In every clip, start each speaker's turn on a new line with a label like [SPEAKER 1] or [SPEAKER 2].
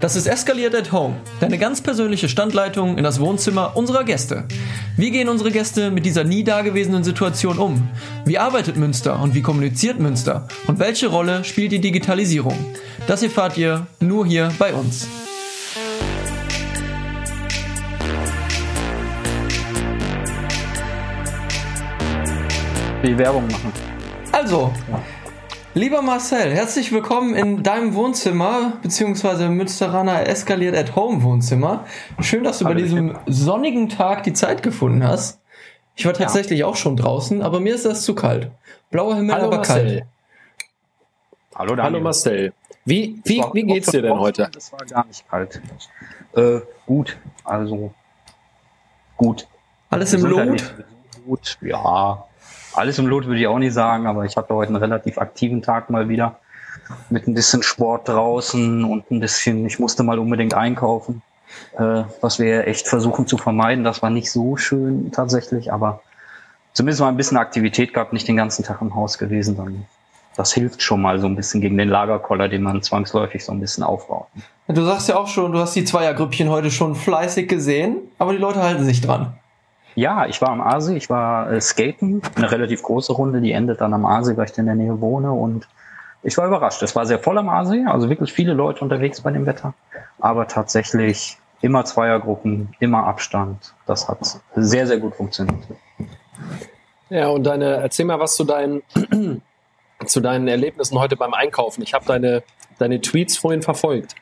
[SPEAKER 1] Das ist Eskaliert at Home, deine ganz persönliche Standleitung in das Wohnzimmer unserer Gäste. Wie gehen unsere Gäste mit dieser nie dagewesenen Situation um? Wie arbeitet Münster und wie kommuniziert Münster? Und welche Rolle spielt die Digitalisierung? Das erfahrt ihr nur hier bei uns.
[SPEAKER 2] Die Werbung machen.
[SPEAKER 1] Also, Lieber Marcel, herzlich willkommen in deinem Wohnzimmer, beziehungsweise Münsteraner Eskaliert at Home Wohnzimmer. Schön, dass du Hallo, bei diesem sonnigen Tag die Zeit gefunden hast. Ich war tatsächlich ja. auch schon draußen, aber mir ist das zu kalt. Blauer Himmel, Hallo, aber Marcel. kalt.
[SPEAKER 2] Hallo, Daniel. Hallo Marcel. Wie, wie, wie geht's dir denn heute?
[SPEAKER 3] Es war gar nicht kalt. Äh, gut, also gut.
[SPEAKER 1] Alles im Lot?
[SPEAKER 3] Gut, ja alles im Lot würde ich auch nicht sagen, aber ich hatte heute einen relativ aktiven Tag mal wieder mit ein bisschen Sport draußen und ein bisschen, ich musste mal unbedingt einkaufen, äh, was wir echt versuchen zu vermeiden. Das war nicht so schön tatsächlich, aber zumindest mal ein bisschen Aktivität gehabt, nicht den ganzen Tag im Haus gewesen. Dann, das hilft schon mal so ein bisschen gegen den Lagerkoller, den man zwangsläufig so ein bisschen aufbaut.
[SPEAKER 1] Du sagst ja auch schon, du hast die Zweiergrüppchen heute schon fleißig gesehen, aber die Leute halten sich dran.
[SPEAKER 3] Ja, ich war am Aasee, ich war äh, skaten, eine relativ große Runde, die endet dann am Aasee, weil ich in der Nähe wohne und ich war überrascht. Es war sehr voll am Aasee, also wirklich viele Leute unterwegs bei dem Wetter, aber tatsächlich immer Zweiergruppen, immer Abstand. Das hat sehr, sehr gut funktioniert.
[SPEAKER 2] Ja, und deine, erzähl mal was zu deinen, zu deinen Erlebnissen heute beim Einkaufen. Ich habe deine, deine Tweets vorhin verfolgt.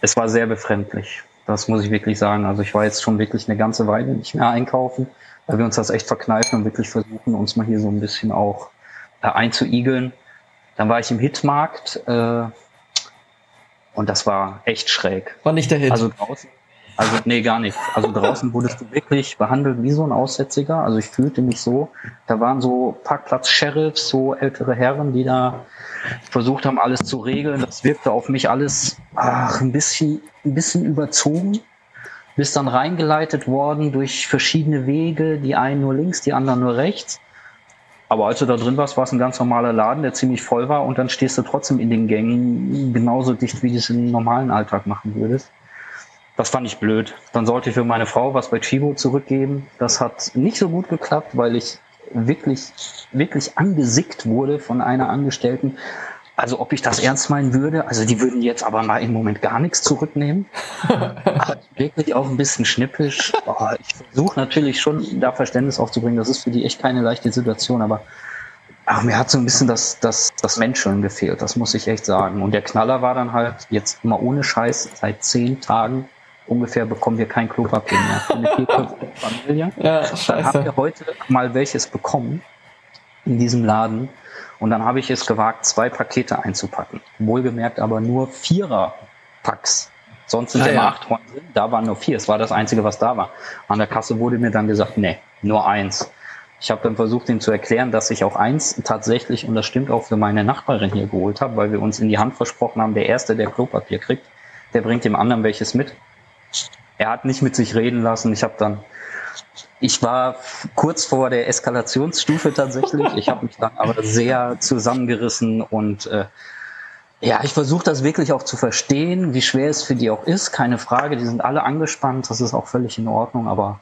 [SPEAKER 3] Es war sehr befremdlich. Das muss ich wirklich sagen. Also ich war jetzt schon wirklich eine ganze Weile nicht mehr einkaufen, weil wir uns das echt verkneifen und wirklich versuchen, uns mal hier so ein bisschen auch äh, einzuigeln. Dann war ich im Hitmarkt äh, und das war echt schräg.
[SPEAKER 1] War nicht der Hit.
[SPEAKER 3] Also draußen, also nee, gar nicht. Also draußen wurdest du wirklich behandelt wie so ein Aussätziger. Also ich fühlte mich so. Da waren so Parkplatz-Sheriffs, so ältere Herren, die da versucht haben, alles zu regeln. Das wirkte auf mich alles ach, ein bisschen, ein bisschen überzogen. Bis dann reingeleitet worden durch verschiedene Wege, die einen nur links, die anderen nur rechts. Aber als du da drin warst, war es ein ganz normaler Laden, der ziemlich voll war und dann stehst du trotzdem in den Gängen genauso dicht, wie du es im normalen Alltag machen würdest. Das fand ich blöd. Dann sollte ich für meine Frau was bei Chibo zurückgeben. Das hat nicht so gut geklappt, weil ich wirklich, wirklich angesickt wurde von einer Angestellten. Also ob ich das ernst meinen würde, also die würden jetzt aber mal im Moment gar nichts zurücknehmen. wirklich auch ein bisschen schnippisch. Oh, ich versuche natürlich schon da Verständnis aufzubringen. Das ist für die echt keine leichte Situation, aber ach, mir hat so ein bisschen das, das, das Menscheln gefehlt, das muss ich echt sagen. Und der Knaller war dann halt jetzt immer ohne Scheiß seit zehn Tagen ungefähr bekommen wir kein Klopapier mehr. Eine vierköpfige Familie. Ja, scheiße. Dann haben wir heute mal welches bekommen in diesem Laden. Und dann habe ich es gewagt, zwei Pakete einzupacken. Wohlgemerkt aber nur Vierer-Packs. Sonst sind ah, ja immer acht drin. Da waren nur vier. Es war das Einzige, was da war. An der Kasse wurde mir dann gesagt, nee, nur eins. Ich habe dann versucht, ihm zu erklären, dass ich auch eins tatsächlich, und das stimmt auch für meine Nachbarin hier geholt habe, weil wir uns in die Hand versprochen haben, der Erste, der Klopapier kriegt, der bringt dem anderen welches mit er hat nicht mit sich reden lassen. Ich habe dann, ich war kurz vor der Eskalationsstufe tatsächlich. Ich habe mich dann aber sehr zusammengerissen und äh, ja, ich versuche das wirklich auch zu verstehen, wie schwer es für die auch ist. Keine Frage, die sind alle angespannt, das ist auch völlig in Ordnung, aber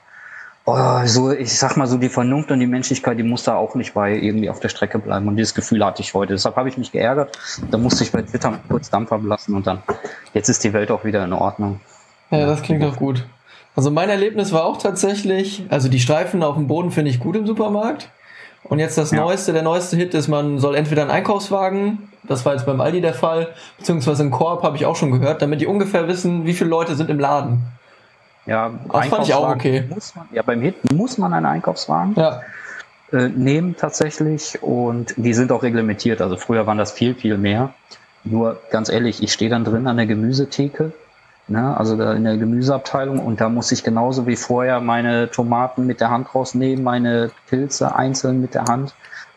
[SPEAKER 3] oh, so, ich sag mal so, die Vernunft und die Menschlichkeit, die muss da auch nicht bei irgendwie auf der Strecke bleiben. Und dieses Gefühl hatte ich heute. Deshalb habe ich mich geärgert. Da musste ich bei Twitter kurz Dampf ablassen und dann, jetzt ist die Welt auch wieder in Ordnung.
[SPEAKER 1] Ja, das klingt doch gut. Also mein Erlebnis war auch tatsächlich, also die Streifen auf dem Boden finde ich gut im Supermarkt. Und jetzt das ja. neueste, der neueste Hit ist, man soll entweder einen Einkaufswagen, das war jetzt beim Aldi der Fall, beziehungsweise einen Korb habe ich auch schon gehört, damit die ungefähr wissen, wie viele Leute sind im Laden.
[SPEAKER 3] Ja, das fand ich auch okay. Man, ja, beim Hit muss man einen Einkaufswagen ja. äh, nehmen tatsächlich und die sind auch reglementiert. Also früher waren das viel, viel mehr. Nur ganz ehrlich, ich stehe dann drin an der Gemüsetheke Ne? Also da in der Gemüseabteilung und da muss ich genauso wie vorher meine Tomaten mit der Hand rausnehmen, meine Pilze einzeln mit der Hand.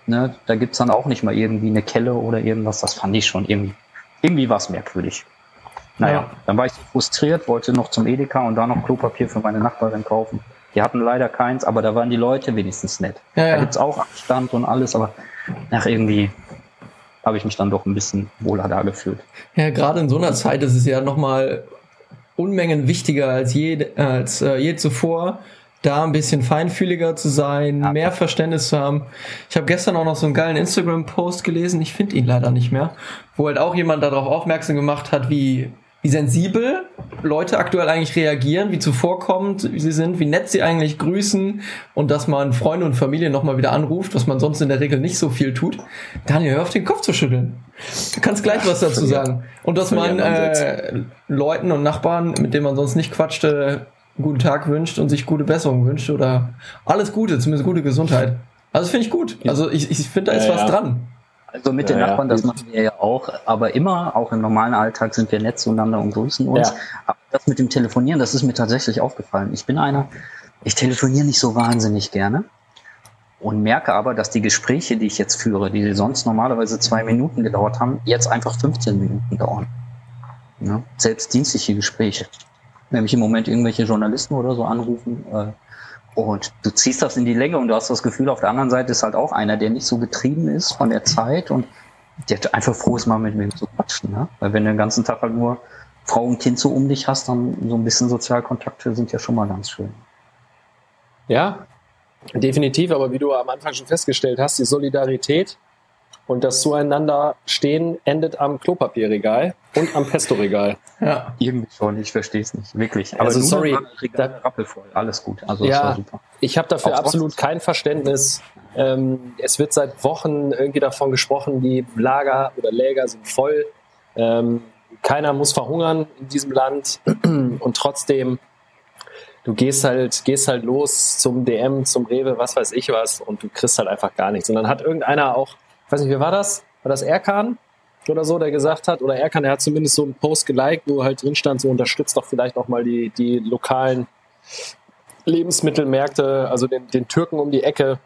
[SPEAKER 3] Ne? Da gibt's dann auch nicht mal irgendwie eine Kelle oder irgendwas. Das fand ich schon irgendwie, irgendwie was merkwürdig. Naja, ja. dann war ich frustriert, wollte noch zum Edeka und da noch Klopapier für meine Nachbarin kaufen. Die hatten leider keins, aber da waren die Leute wenigstens nett. Ja, ja. Da gibt's auch Abstand und alles, aber nach irgendwie habe ich mich dann doch ein bisschen wohler da gefühlt.
[SPEAKER 1] Ja, gerade in so einer Zeit ist es ja nochmal Unmengen wichtiger als je, als äh, je zuvor, da ein bisschen feinfühliger zu sein, ja. mehr Verständnis zu haben. Ich habe gestern auch noch so einen geilen Instagram-Post gelesen, ich finde ihn leider nicht mehr, wo halt auch jemand darauf aufmerksam gemacht hat, wie wie sensibel Leute aktuell eigentlich reagieren, wie zuvorkommend sie sind, wie nett sie eigentlich grüßen und dass man Freunde und Familie nochmal wieder anruft, was man sonst in der Regel nicht so viel tut. Daniel, hör auf den Kopf zu schütteln. Du kannst gleich was dazu sagen. Und dass man äh, Leuten und Nachbarn, mit denen man sonst nicht quatschte, guten Tag wünscht und sich gute Besserung wünscht oder alles Gute, zumindest gute Gesundheit. Also finde ich gut. Also ich, ich finde, da ist ja, was ja. dran.
[SPEAKER 3] Also mit den ja, Nachbarn, das machen wir ja auch, aber immer, auch im normalen Alltag sind wir nett zueinander und grüßen uns. Ja. Aber das mit dem Telefonieren, das ist mir tatsächlich aufgefallen. Ich bin einer, ich telefoniere nicht so wahnsinnig gerne und merke aber, dass die Gespräche, die ich jetzt führe, die sonst normalerweise zwei Minuten gedauert haben, jetzt einfach 15 Minuten dauern. Ja, selbst dienstliche Gespräche. Wenn mich im Moment irgendwelche Journalisten oder so anrufen, äh, und du ziehst das in die Länge und du hast das Gefühl, auf der anderen Seite ist halt auch einer, der nicht so getrieben ist von der Zeit und der einfach froh ist, mal mit mir zu quatschen. Ne? Weil wenn du den ganzen Tag halt nur Frau und Kind so um dich hast, dann so ein bisschen Sozialkontakte sind ja schon mal ganz schön.
[SPEAKER 2] Ja, definitiv. Aber wie du am Anfang schon festgestellt hast, die Solidarität und das Zueinander stehen endet am Klopapierregal und am Pesto-Regal.
[SPEAKER 3] Ja. Irgendwie schon, ich verstehe es nicht, wirklich.
[SPEAKER 2] Aber also sorry,
[SPEAKER 3] da, rappelvoll, alles gut.
[SPEAKER 2] Also ja, ich habe dafür Auch absolut trotzdem. kein Verständnis. Ähm, es wird seit Wochen irgendwie davon gesprochen, die Lager oder Läger sind voll. Ähm, keiner muss verhungern in diesem Land und trotzdem du gehst halt, gehst halt los zum DM, zum Rewe, was weiß ich was, und du kriegst halt einfach gar nichts. Und dann hat irgendeiner auch ich weiß nicht, wie war das? War das Erkan oder so, der gesagt hat, oder Erkan, der hat zumindest so einen Post geliked, wo halt drin stand, so unterstützt doch vielleicht auch mal die, die lokalen Lebensmittelmärkte, also den, den Türken um die Ecke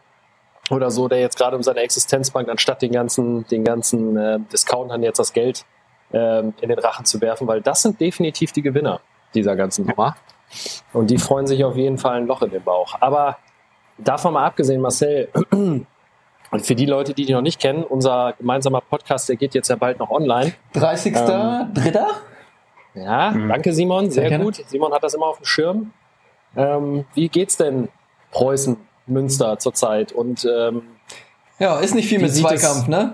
[SPEAKER 2] oder so, der jetzt gerade um seine Existenzbank, anstatt den ganzen, den ganzen äh, Discountern jetzt das Geld äh, in den Rachen zu werfen, weil das sind definitiv die Gewinner dieser ganzen Nummer. Und die freuen sich auf jeden Fall ein Loch in den Bauch. Aber davon mal abgesehen, Marcel, Und für die Leute, die die noch nicht kennen, unser gemeinsamer Podcast, der geht jetzt ja bald noch online.
[SPEAKER 1] 30. Ähm, Dritter?
[SPEAKER 2] Ja, mhm. danke Simon, sehr, sehr gut. Simon hat das immer auf dem Schirm. Ähm, wie geht's denn Preußen, Münster zurzeit? Und ähm,
[SPEAKER 1] ja, ist nicht viel mit Zweikampf,
[SPEAKER 2] es,
[SPEAKER 1] ne?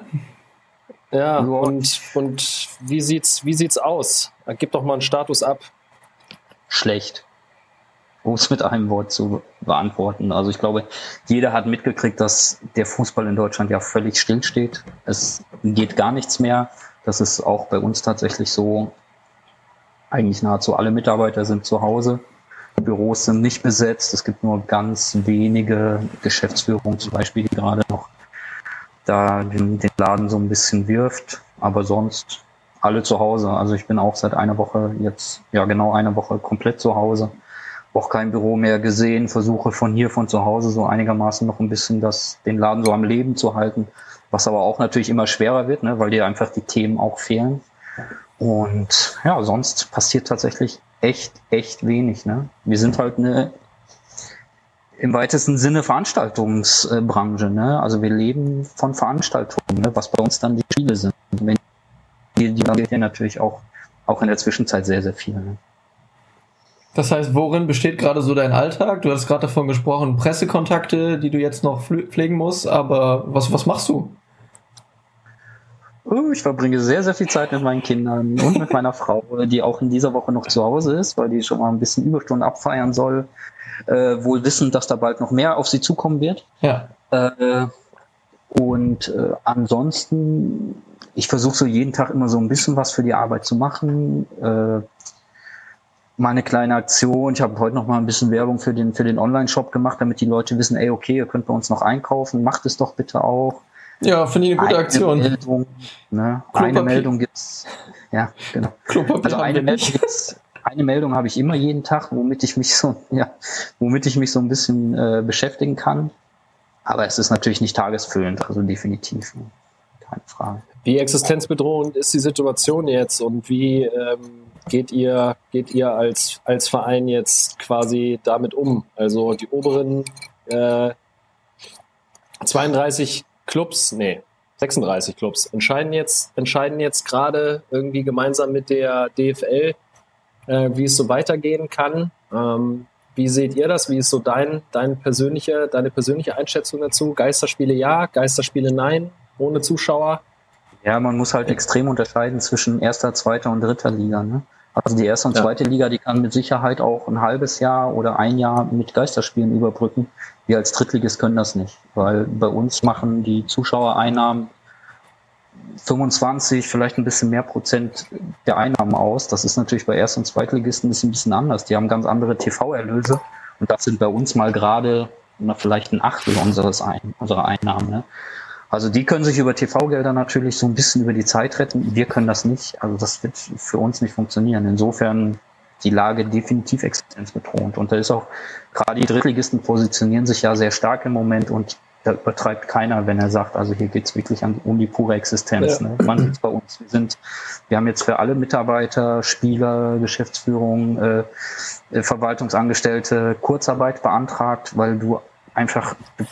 [SPEAKER 2] Ja, und, und wie sieht's, wie sieht's aus? Gib doch mal einen Status ab.
[SPEAKER 3] Schlecht um es mit einem Wort zu beantworten. Also ich glaube, jeder hat mitgekriegt, dass der Fußball in Deutschland ja völlig stillsteht. Es geht gar nichts mehr. Das ist auch bei uns tatsächlich so. Eigentlich nahezu alle Mitarbeiter sind zu Hause. Büros sind nicht besetzt. Es gibt nur ganz wenige Geschäftsführungen zum Beispiel, die gerade noch da den, den Laden so ein bisschen wirft. Aber sonst alle zu Hause. Also ich bin auch seit einer Woche jetzt, ja genau eine Woche komplett zu Hause auch kein Büro mehr gesehen, versuche von hier, von zu Hause so einigermaßen noch ein bisschen das, den Laden so am Leben zu halten, was aber auch natürlich immer schwerer wird, ne, weil dir einfach die Themen auch fehlen. Und ja, sonst passiert tatsächlich echt, echt wenig. Ne? Wir sind halt eine im weitesten Sinne Veranstaltungsbranche. Ne? Also wir leben von Veranstaltungen, ne? was bei uns dann die Spiele sind. Die, die geht ja natürlich auch, auch in der Zwischenzeit sehr, sehr viel. Ne?
[SPEAKER 1] Das heißt, worin besteht gerade so dein Alltag? Du hast gerade davon gesprochen, Pressekontakte, die du jetzt noch pflegen musst, aber was, was machst du?
[SPEAKER 3] Oh, ich verbringe sehr, sehr viel Zeit mit meinen Kindern und mit meiner Frau, die auch in dieser Woche noch zu Hause ist, weil die schon mal ein bisschen Überstunden abfeiern soll. Äh, wohl wissend, dass da bald noch mehr auf sie zukommen wird.
[SPEAKER 1] Ja.
[SPEAKER 3] Äh, und äh, ansonsten, ich versuche so jeden Tag immer so ein bisschen was für die Arbeit zu machen. Äh, mal eine kleine Aktion. Ich habe heute noch mal ein bisschen Werbung für den, für den Online-Shop gemacht, damit die Leute wissen, ey, okay, ihr könnt bei uns noch einkaufen, macht es doch bitte auch.
[SPEAKER 1] Ja, finde ich eine gute eine Aktion.
[SPEAKER 3] Meldung, ne? Eine Meldung gibt's. Ja, genau. Also eine Meldung gibt's. Eine Meldung habe ich immer jeden Tag, womit ich mich so, ja, womit ich mich so ein bisschen äh, beschäftigen kann. Aber es ist natürlich nicht tagesfüllend, also definitiv. Keine Frage.
[SPEAKER 2] Wie existenzbedrohend ist die Situation jetzt und wie ähm, geht ihr, geht ihr als, als Verein jetzt quasi damit um? Also die oberen äh, 32 Clubs, nee, 36 Clubs entscheiden jetzt, entscheiden jetzt gerade irgendwie gemeinsam mit der DFL, äh, wie es so weitergehen kann. Ähm, wie seht ihr das? Wie ist so dein, dein persönliche, deine persönliche Einschätzung dazu? Geisterspiele ja, Geisterspiele nein, ohne Zuschauer?
[SPEAKER 3] Ja, man muss halt extrem unterscheiden zwischen erster, zweiter und dritter Liga. Ne? Also die erste und zweite ja. Liga, die kann mit Sicherheit auch ein halbes Jahr oder ein Jahr mit Geisterspielen überbrücken. Wir als Drittligist können das nicht, weil bei uns machen die Zuschauereinnahmen 25, vielleicht ein bisschen mehr Prozent der Einnahmen aus. Das ist natürlich bei Erst- und Zweitligisten ein bisschen, ein bisschen anders. Die haben ganz andere TV-Erlöse und das sind bei uns mal gerade vielleicht ein Achtel unseres Ein unserer Einnahmen. Ne? Also die können sich über TV-Gelder natürlich so ein bisschen über die Zeit retten. Wir können das nicht. Also das wird für uns nicht funktionieren. Insofern die Lage definitiv existenzbedrohend. Und da ist auch, gerade die Drittligisten positionieren sich ja sehr stark im Moment und da übertreibt keiner, wenn er sagt, also hier geht's wirklich an, um die pure Existenz. Ja. Ne? Man sieht bei uns, wir sind, wir haben jetzt für alle Mitarbeiter, Spieler, Geschäftsführung, äh, äh Verwaltungsangestellte Kurzarbeit beantragt, weil du einfach, du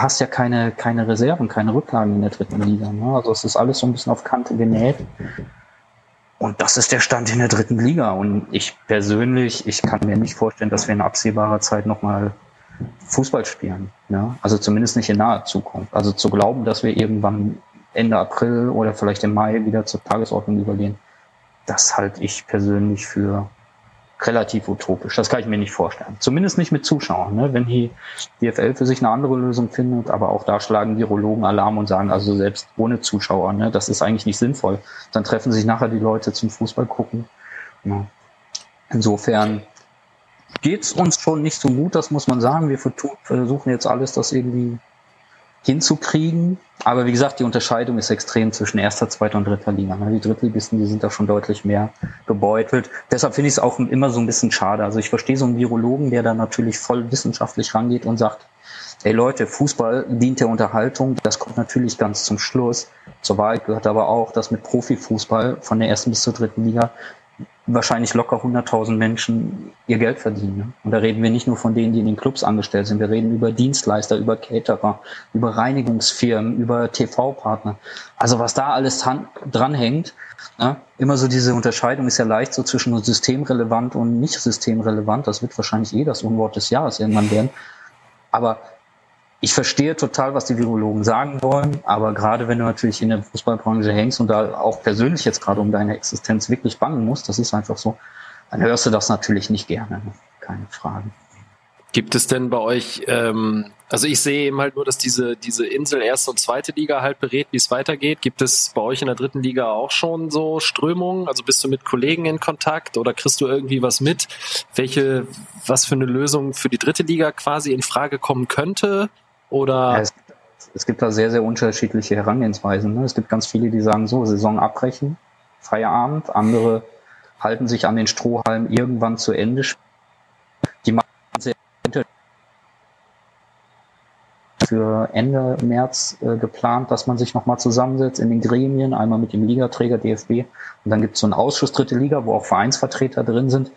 [SPEAKER 3] hast ja keine, keine Reserven, keine Rücklagen in der dritten Liga. Ne? Also es ist alles so ein bisschen auf Kante genäht. Und das ist der Stand in der dritten Liga. Und ich persönlich, ich kann mir nicht vorstellen, dass wir in absehbarer Zeit nochmal Fußball spielen. Ja? Also zumindest nicht in naher Zukunft. Also zu glauben, dass wir irgendwann Ende April oder vielleicht im Mai wieder zur Tagesordnung übergehen, das halte ich persönlich für relativ utopisch. Das kann ich mir nicht vorstellen. Zumindest nicht mit Zuschauern. Ne? Wenn die DFL für sich eine andere Lösung findet, aber auch da schlagen Virologen Alarm und sagen, also selbst ohne Zuschauer, ne, das ist eigentlich nicht sinnvoll. Dann treffen sich nachher die Leute zum Fußball gucken. Ja. Insofern geht's uns schon nicht so gut, das muss man sagen. Wir versuchen jetzt alles, das irgendwie hinzukriegen. Aber wie gesagt, die Unterscheidung ist extrem zwischen erster, zweiter und dritter Liga. Ne? Die Drittligisten, die sind da schon deutlich mehr gebeutelt. Deshalb finde ich es auch immer so ein bisschen schade. Also ich verstehe so einen Virologen, der da natürlich voll wissenschaftlich rangeht und sagt, ey Leute, Fußball dient der Unterhaltung. Das kommt natürlich ganz zum Schluss. Zur Wahrheit gehört aber auch, dass mit Profifußball von der ersten bis zur dritten Liga wahrscheinlich locker 100.000 Menschen ihr Geld verdienen. Ne? Und da reden wir nicht nur von denen, die in den Clubs angestellt sind. Wir reden über Dienstleister, über Caterer, über Reinigungsfirmen, über TV-Partner. Also was da alles dranhängt, ne? immer so diese Unterscheidung ist ja leicht so zwischen systemrelevant und nicht systemrelevant. Das wird wahrscheinlich eh das Unwort des Jahres irgendwann werden. Aber ich verstehe total, was die Virologen sagen wollen, aber gerade wenn du natürlich in der Fußballbranche hängst und da auch persönlich jetzt gerade um deine Existenz wirklich bangen musst, das ist einfach so, dann hörst du das natürlich nicht gerne. Keine Frage.
[SPEAKER 2] Gibt es denn bei euch, ähm, also ich sehe eben halt nur, dass diese, diese Insel erste und zweite Liga halt berät, wie es weitergeht. Gibt es bei euch in der dritten Liga auch schon so Strömungen? Also bist du mit Kollegen in Kontakt oder kriegst du irgendwie was mit, welche, was für eine Lösung für die dritte Liga quasi in Frage kommen könnte? Oder? Ja,
[SPEAKER 3] es, es, gibt da sehr, sehr unterschiedliche Herangehensweisen. Ne? Es gibt ganz viele, die sagen so, Saison abbrechen, Feierabend. Andere halten sich an den Strohhalm irgendwann zu Ende. Die machen sehr für Ende März äh, geplant, dass man sich nochmal zusammensetzt in den Gremien, einmal mit dem Ligaträger DFB und dann gibt es so einen Ausschuss Dritte Liga, wo auch Vereinsvertreter drin sind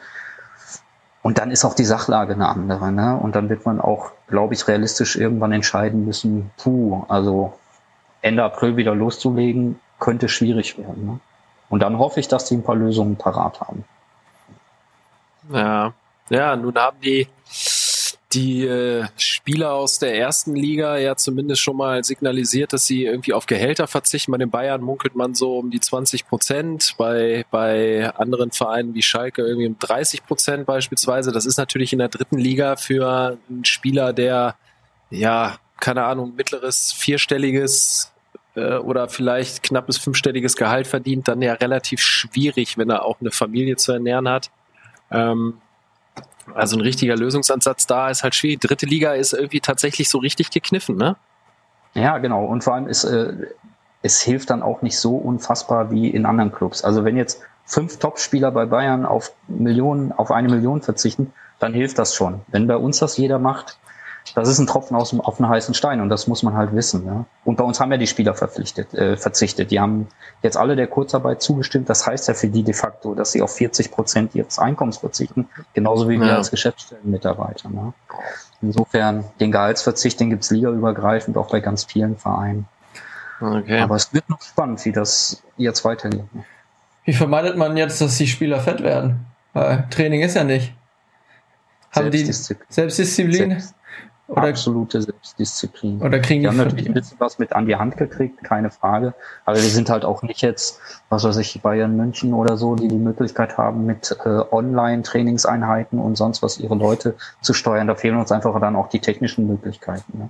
[SPEAKER 3] und dann ist auch die Sachlage eine andere. Ne? Und dann wird man auch, glaube ich, realistisch irgendwann entscheiden müssen, puh, also Ende April wieder loszulegen, könnte schwierig werden. Ne? Und dann hoffe ich, dass die ein paar Lösungen parat haben.
[SPEAKER 2] Ja, ja, nun haben die die äh, Spieler aus der ersten Liga ja zumindest schon mal signalisiert, dass sie irgendwie auf Gehälter verzichten. Bei den Bayern munkelt man so um die 20 Prozent, bei, bei anderen Vereinen wie Schalke irgendwie um 30 Prozent beispielsweise. Das ist natürlich in der dritten Liga für einen Spieler, der ja, keine Ahnung, mittleres, vierstelliges äh, oder vielleicht knappes fünfstelliges Gehalt verdient, dann ja relativ schwierig, wenn er auch eine Familie zu ernähren hat. Ähm, also ein richtiger Lösungsansatz da ist halt schwierig. Dritte Liga ist irgendwie tatsächlich so richtig gekniffen, ne?
[SPEAKER 3] Ja, genau. Und vor allem ist äh, es hilft dann auch nicht so unfassbar wie in anderen Clubs. Also wenn jetzt fünf Topspieler bei Bayern auf Millionen, auf eine Million verzichten, dann hilft das schon. Wenn bei uns das jeder macht, das ist ein Tropfen aus, auf einen heißen Stein und das muss man halt wissen. Ja? Und bei uns haben ja die Spieler verpflichtet, äh, verzichtet. Die haben jetzt alle der Kurzarbeit zugestimmt. Das heißt ja für die de facto, dass sie auf 40 Prozent ihres Einkommens verzichten, genauso wie ja. wir als Geschäftsstellenmitarbeiter. Ne? Insofern, den Gehaltsverzicht, den gibt's ligaübergreifend auch bei ganz vielen Vereinen. Okay. Aber es wird noch spannend, wie das jetzt weitergeht.
[SPEAKER 1] Wie vermeidet man jetzt, dass die Spieler fett werden? Weil Training ist ja nicht. Haben Selbstdisziplin. die Selbstdisziplin? Selbst.
[SPEAKER 3] Oder, Absolute Selbstdisziplin.
[SPEAKER 1] Oder kriegen
[SPEAKER 3] die, die haben natürlich ein bisschen was mit an die Hand gekriegt, keine Frage. Aber wir sind halt auch nicht jetzt, was weiß ich, Bayern München oder so, die die Möglichkeit haben, mit äh, Online-Trainingseinheiten und sonst was ihre Leute zu steuern. Da fehlen uns einfach dann auch die technischen Möglichkeiten. Ne?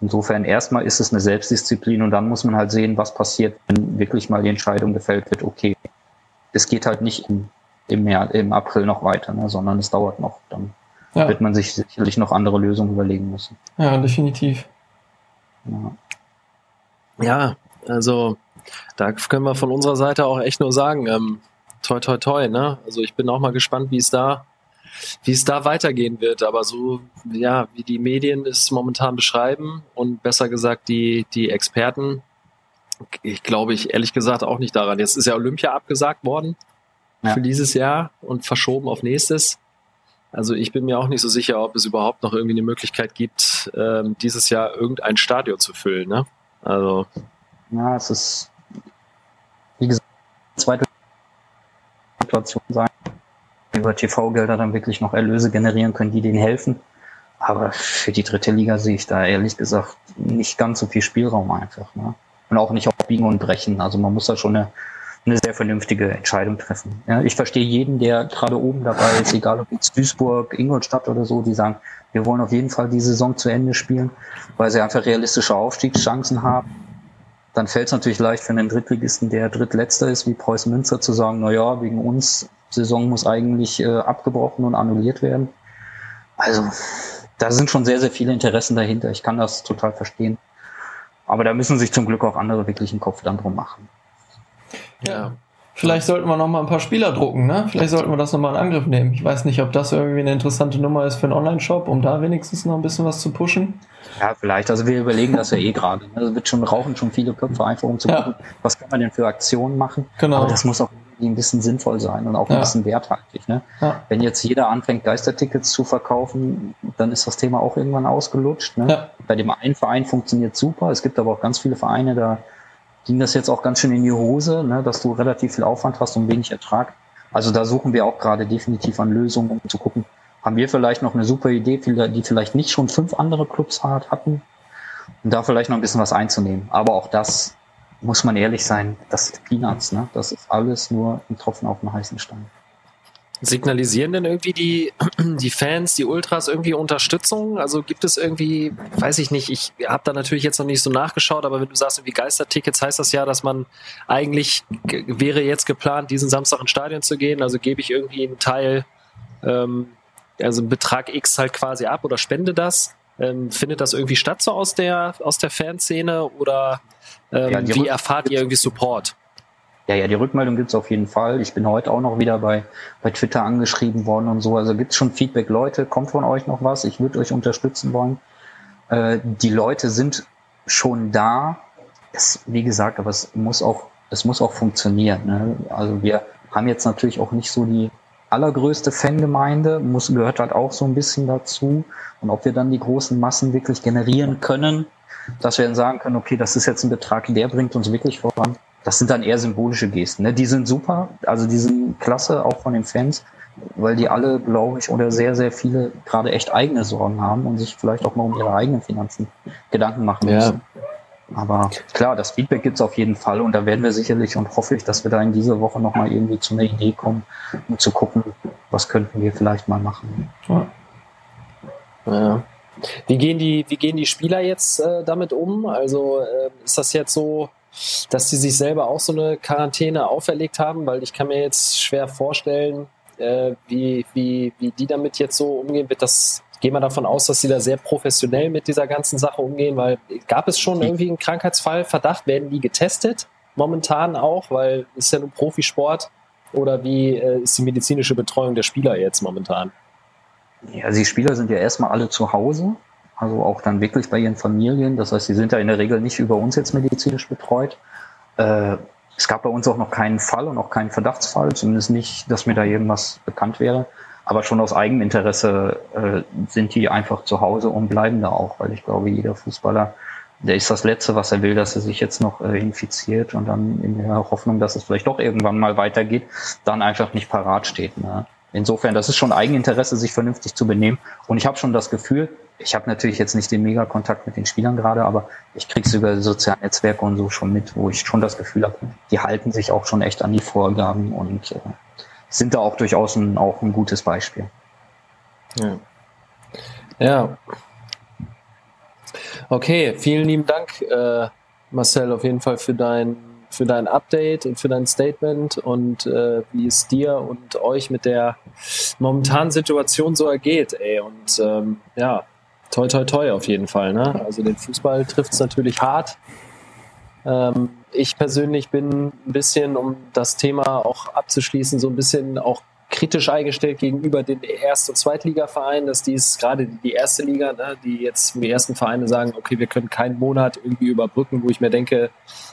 [SPEAKER 3] Insofern erstmal ist es eine Selbstdisziplin und dann muss man halt sehen, was passiert, wenn wirklich mal die Entscheidung gefällt wird, okay, es geht halt nicht im, im, März, im April noch weiter, ne, sondern es dauert noch. Dann ja. wird man sich sicherlich noch andere Lösungen überlegen müssen.
[SPEAKER 1] Ja, definitiv.
[SPEAKER 2] Ja, ja also da können wir von unserer Seite auch echt nur sagen, ähm, toi toi toi, ne? Also ich bin auch mal gespannt, wie es da, wie es da weitergehen wird. Aber so, ja, wie die Medien es momentan beschreiben und besser gesagt die, die Experten, ich glaube ich ehrlich gesagt auch nicht daran. Jetzt ist ja Olympia abgesagt worden ja. für dieses Jahr und verschoben auf nächstes. Also ich bin mir auch nicht so sicher, ob es überhaupt noch irgendwie eine Möglichkeit gibt, ähm, dieses Jahr irgendein Stadion zu füllen. Ne? Also
[SPEAKER 3] ja, es ist wie gesagt zweite Situation sein, über TV-Gelder dann wirklich noch Erlöse generieren können, die denen helfen. Aber für die dritte Liga sehe ich da ehrlich gesagt nicht ganz so viel Spielraum einfach. Ne? Und auch nicht auf Biegen und Brechen. Also man muss da schon eine eine sehr vernünftige Entscheidung treffen. Ja, ich verstehe jeden, der gerade oben dabei ist, egal ob jetzt Duisburg, Ingolstadt oder so, die sagen, wir wollen auf jeden Fall die Saison zu Ende spielen, weil sie einfach realistische Aufstiegschancen haben. Dann fällt es natürlich leicht für einen Drittligisten, der Drittletzter ist, wie Preußen Münster, zu sagen, na ja, wegen uns, Saison muss eigentlich äh, abgebrochen und annulliert werden. Also, da sind schon sehr, sehr viele Interessen dahinter. Ich kann das total verstehen. Aber da müssen sich zum Glück auch andere wirklich einen Kopf dann drum machen.
[SPEAKER 1] Ja. Vielleicht sollten wir noch mal ein paar Spieler drucken, ne? Vielleicht sollten wir das noch mal in Angriff nehmen. Ich weiß nicht, ob das irgendwie eine interessante Nummer ist für einen Online-Shop, um da wenigstens noch ein bisschen was zu pushen.
[SPEAKER 3] Ja, vielleicht. Also wir überlegen das ja eh gerade. Also wird schon rauchen schon viele Köpfe einfach, um zu gucken, ja. was kann man denn für Aktionen machen. Genau. Aber das muss auch ein bisschen sinnvoll sein und auch ein ja. bisschen werthaltig. Ne? Ja. Wenn jetzt jeder anfängt, Geistertickets zu verkaufen, dann ist das Thema auch irgendwann ausgelutscht. Ne? Ja. Bei dem einen Verein funktioniert super. Es gibt aber auch ganz viele Vereine, da ging das jetzt auch ganz schön in die Hose, ne, dass du relativ viel Aufwand hast und wenig Ertrag. Also da suchen wir auch gerade definitiv an Lösungen, um zu gucken, haben wir vielleicht noch eine super Idee, die vielleicht nicht schon fünf andere Clubs hatten, und da vielleicht noch ein bisschen was einzunehmen. Aber auch das muss man ehrlich sein, das ist Peanuts, ne? Das ist alles nur ein Tropfen auf dem heißen Stein.
[SPEAKER 2] Signalisieren denn irgendwie die, die Fans, die Ultras irgendwie Unterstützung? Also gibt es irgendwie, weiß ich nicht, ich habe da natürlich jetzt noch nicht so nachgeschaut, aber wenn du sagst, irgendwie Geistertickets, heißt das ja, dass man eigentlich wäre jetzt geplant, diesen Samstag ins Stadion zu gehen. Also gebe ich irgendwie einen Teil, ähm, also einen Betrag X halt quasi ab oder spende das. Ähm, findet das irgendwie statt so aus der, aus der Fanszene oder ähm, ja, wie erfahrt ihr irgendwie Support?
[SPEAKER 3] Ja, ja, die Rückmeldung gibt's auf jeden Fall. Ich bin heute auch noch wieder bei, bei Twitter angeschrieben worden und so. Also gibt's schon Feedback, Leute, kommt von euch noch was? Ich würde euch unterstützen wollen. Äh, die Leute sind schon da. Es, wie gesagt, aber es muss auch, es muss auch funktionieren. Ne? Also wir haben jetzt natürlich auch nicht so die allergrößte Fangemeinde, muss, gehört halt auch so ein bisschen dazu. Und ob wir dann die großen Massen wirklich generieren können, dass wir dann sagen können, okay, das ist jetzt ein Betrag, der bringt uns wirklich voran das sind dann eher symbolische Gesten. Ne? Die sind super, also die sind klasse, auch von den Fans, weil die alle, glaube ich, oder sehr, sehr viele gerade echt eigene Sorgen haben und sich vielleicht auch mal um ihre eigenen Finanzen Gedanken machen müssen. Ja. Aber klar, das Feedback gibt's auf jeden Fall und da werden wir sicherlich und hoffe ich, dass wir da in dieser Woche nochmal irgendwie zu einer Idee kommen, um zu gucken, was könnten wir vielleicht mal machen. Ja.
[SPEAKER 2] ja. Wie gehen die, wie gehen die Spieler jetzt äh, damit um? Also äh, ist das jetzt so, dass sie sich selber auch so eine Quarantäne auferlegt haben, weil ich kann mir jetzt schwer vorstellen, äh, wie, wie, wie die damit jetzt so umgehen wird. Das gehen wir davon aus, dass sie da sehr professionell mit dieser ganzen Sache umgehen, weil gab es schon irgendwie einen Krankheitsfall, Verdacht, werden die getestet? Momentan auch, weil es ist ja nur Profisport. Oder wie äh, ist die medizinische Betreuung der Spieler jetzt momentan?
[SPEAKER 3] Ja, also die Spieler sind ja erstmal alle zu Hause also auch dann wirklich bei ihren Familien. Das heißt, sie sind ja in der Regel nicht über uns jetzt medizinisch betreut. Äh, es gab bei uns auch noch keinen Fall und auch keinen Verdachtsfall, zumindest nicht, dass mir da irgendwas bekannt wäre. Aber schon aus Eigeninteresse äh, sind die einfach zu Hause und bleiben da auch, weil ich glaube, jeder Fußballer der ist das Letzte, was er will, dass er sich jetzt noch äh, infiziert und dann in der Hoffnung, dass es vielleicht doch irgendwann mal weitergeht, dann einfach nicht parat steht. Ne? Insofern, das ist schon Eigeninteresse, sich vernünftig zu benehmen. Und ich habe schon das Gefühl, ich habe natürlich jetzt nicht den Mega-Kontakt mit den Spielern gerade, aber ich krieg's über soziale Netzwerke und so schon mit, wo ich schon das Gefühl habe, die halten sich auch schon echt an die Vorgaben und äh, sind da auch durchaus ein, auch ein gutes Beispiel.
[SPEAKER 2] Ja. ja. Okay, vielen lieben Dank, äh, Marcel, auf jeden Fall für dein, für dein Update und für dein Statement und äh, wie es dir und euch mit der momentanen Situation so ergeht. Ey. Und ähm, ja, toi toi toi auf jeden Fall. Ne? Also den Fußball trifft es natürlich hart. Ähm, ich persönlich bin ein bisschen, um das Thema auch abzuschließen, so ein bisschen auch kritisch eingestellt gegenüber den Erst- und Zweitligavereinen, dass dies gerade die erste Liga, ne, die jetzt die ersten Vereine sagen, okay, wir können keinen Monat irgendwie überbrücken, wo ich mir denke,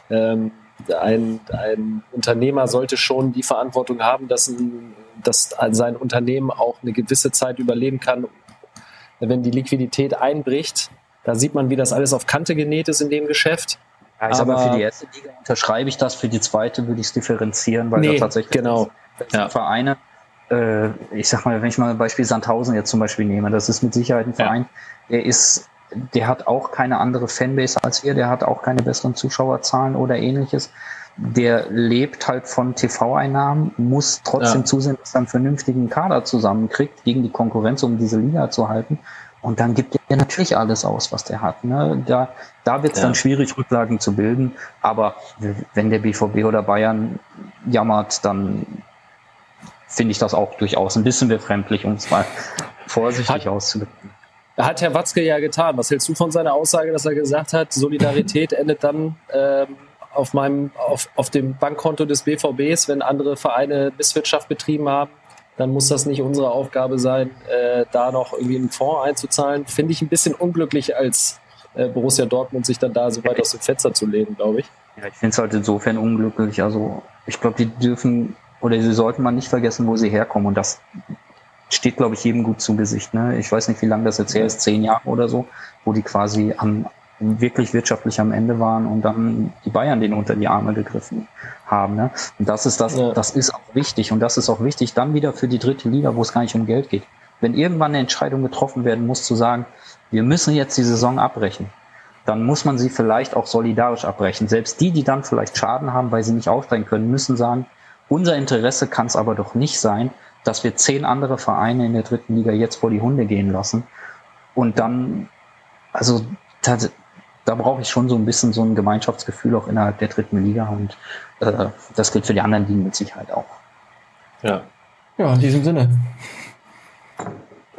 [SPEAKER 2] ähm, ein, ein Unternehmer sollte schon die Verantwortung haben, dass, ein, dass sein Unternehmen auch eine gewisse Zeit überleben kann, wenn die Liquidität einbricht. Da sieht man, wie das alles auf Kante genäht ist in dem Geschäft.
[SPEAKER 3] Ja, ich sag mal, für die erste Liga unterschreibe ich das, für die zweite würde ich es differenzieren, weil
[SPEAKER 2] nee,
[SPEAKER 3] da tatsächlich
[SPEAKER 2] genau.
[SPEAKER 3] ja. Vereine, äh, ich sag mal, wenn ich mal ein Beispiel Sandhausen jetzt zum Beispiel nehme, das ist mit Sicherheit ein Verein, ja. der ist, der hat auch keine andere Fanbase als wir, der hat auch keine besseren Zuschauerzahlen oder ähnliches. Der lebt halt von TV-Einnahmen, muss trotzdem ja. zusehen, dass er einen vernünftigen Kader zusammenkriegt gegen die Konkurrenz, um diese Liga zu halten. Und dann gibt er natürlich alles aus, was der hat. Ne? Da, da wird es ja. dann schwierig, Rücklagen zu bilden. Aber wenn der BVB oder Bayern jammert, dann finde ich das auch durchaus ein bisschen befremdlich, um es mal vorsichtig hat, auszudrücken.
[SPEAKER 2] Hat Herr Watzke ja getan. Was hältst du von seiner Aussage, dass er gesagt hat, Solidarität endet dann ähm, auf meinem, auf, auf dem Bankkonto des BVBs, wenn andere Vereine Misswirtschaft betrieben haben? dann muss das nicht unsere Aufgabe sein, äh, da noch irgendwie einen Fonds einzuzahlen. Finde ich ein bisschen unglücklich, als äh, Borussia Dortmund sich dann da so weit aus dem Fenster zu legen, glaube ich.
[SPEAKER 3] Ja, ich finde es halt insofern unglücklich. Also ich glaube, die dürfen oder sie sollten mal nicht vergessen, wo sie herkommen. Und das steht, glaube ich, jedem gut zu Gesicht. Ne? Ich weiß nicht, wie lange das jetzt her ist, zehn Jahre oder so, wo die quasi am, wirklich wirtschaftlich am Ende waren und dann die Bayern den unter die Arme gegriffen haben. Ne? Und das ist das, ja. das ist auch wichtig. Und das ist auch wichtig dann wieder für die dritte Liga, wo es gar nicht um Geld geht. Wenn irgendwann eine Entscheidung getroffen werden muss, zu sagen, wir müssen jetzt die Saison abbrechen, dann muss man sie vielleicht auch solidarisch abbrechen. Selbst die, die dann vielleicht Schaden haben, weil sie nicht aufsteigen können, müssen sagen, unser Interesse kann es aber doch nicht sein, dass wir zehn andere Vereine in der dritten Liga jetzt vor die Hunde gehen lassen. Und dann, also da brauche ich schon so ein bisschen so ein Gemeinschaftsgefühl auch innerhalb der dritten Liga und äh, das gilt für die anderen Ligen mit Sicherheit auch.
[SPEAKER 1] Ja. Ja, in diesem Sinne.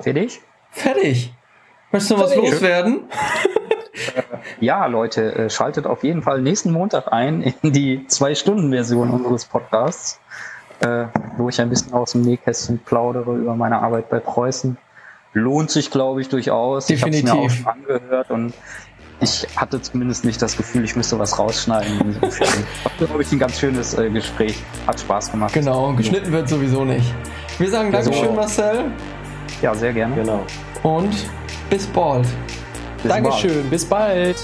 [SPEAKER 3] Fertig?
[SPEAKER 1] Fertig. Möchtest du noch was loswerden?
[SPEAKER 3] ja, Leute, äh, schaltet auf jeden Fall nächsten Montag ein in die Zwei-Stunden-Version unseres Podcasts, äh, wo ich ein bisschen aus dem Nähkästchen plaudere über meine Arbeit bei Preußen. Lohnt sich, glaube ich, durchaus.
[SPEAKER 1] Definitiv.
[SPEAKER 3] Ich habe es mir auch angehört und ich hatte zumindest nicht das Gefühl, ich müsste was rausschneiden. Insofern glaube ich, ein ganz schönes äh, Gespräch. Hat Spaß gemacht.
[SPEAKER 1] Genau, geschnitten wird sowieso nicht. Wir sagen Dankeschön, so. Marcel.
[SPEAKER 3] Ja, sehr gerne.
[SPEAKER 1] Genau. Und bis bald.
[SPEAKER 2] Bis Dankeschön, bald. bis bald.